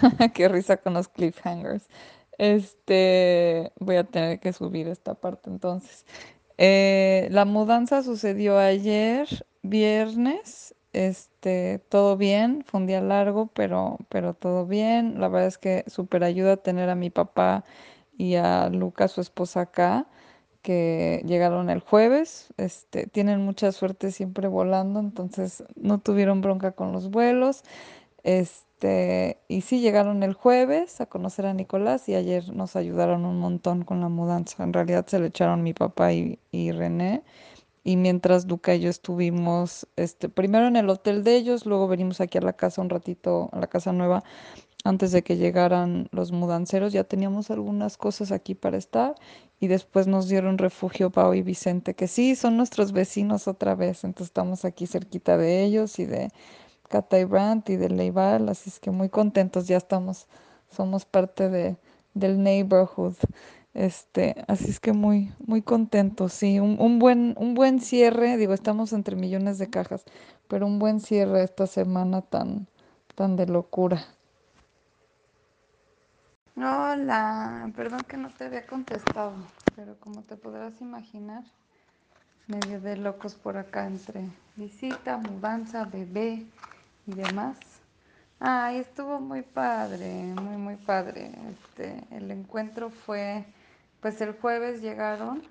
Qué risa con los cliffhangers. Este, voy a tener que subir esta parte entonces. Eh, la mudanza sucedió ayer, viernes. Este, todo bien, fue un día largo, pero, pero todo bien. La verdad es que súper ayuda tener a mi papá y a Lucas, su esposa, acá, que llegaron el jueves. Este, tienen mucha suerte siempre volando, entonces no tuvieron bronca con los vuelos. Este, y sí, llegaron el jueves a conocer a Nicolás y ayer nos ayudaron un montón con la mudanza. En realidad se le echaron mi papá y, y René. Y mientras Luca y yo estuvimos, este, primero en el hotel de ellos, luego venimos aquí a la casa un ratito, a la casa nueva, antes de que llegaran los mudanceros. Ya teníamos algunas cosas aquí para estar y después nos dieron refugio Pau y Vicente, que sí, son nuestros vecinos otra vez. Entonces estamos aquí cerquita de ellos y de Cata y Brandt y de Leival, así es que muy contentos, ya estamos, somos parte de, del neighborhood. Este, así es que muy, muy contentos, sí, un, un buen, un buen cierre, digo, estamos entre millones de cajas, pero un buen cierre esta semana tan, tan de locura. Hola, perdón que no te había contestado, pero como te podrás imaginar, medio de locos por acá entre visita, mudanza, bebé y demás. Ay, estuvo muy padre, muy, muy padre. Este, el encuentro fue, pues el jueves llegaron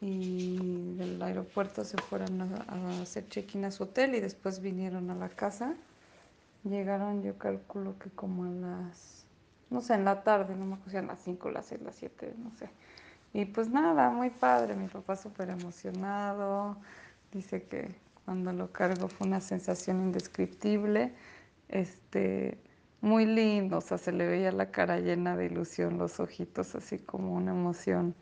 y del aeropuerto se fueron a, a hacer check-in a su hotel y después vinieron a la casa. Llegaron, yo calculo que como a las, no sé, en la tarde, no me acuerdo eran las 5, las 6, las 7, no sé. Y pues nada, muy padre, mi papá súper emocionado, dice que cuando lo cargo fue una sensación indescriptible, este, muy lindo, o sea, se le veía la cara llena de ilusión, los ojitos así como una emoción,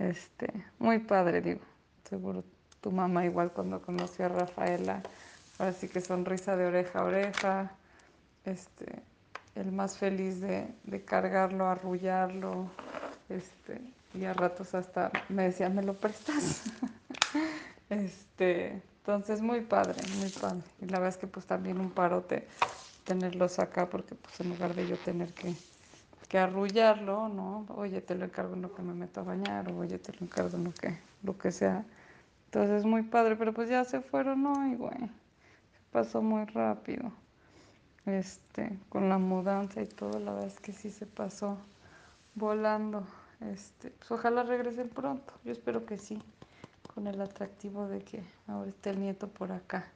este, muy padre, digo, seguro tu mamá igual cuando conoció a Rafaela, ahora sí que sonrisa de oreja a oreja, este, el más feliz de, de cargarlo, arrullarlo, este, y a ratos hasta me decía, ¿me lo prestas? Este, entonces muy padre, muy padre. Y la verdad es que pues también un parote tenerlos acá porque pues en lugar de yo tener que, que arrullarlo, ¿no? Oye, te lo encargo en lo que me meto a bañar o oye, te lo encargo en lo que, lo que sea. Entonces muy padre, pero pues ya se fueron, ¿no? Y bueno, pasó muy rápido. Este, con la mudanza y todo, la verdad es que sí se pasó volando. Este, pues ojalá regresen pronto. Yo espero que sí, con el atractivo de que ahora esté el nieto por acá.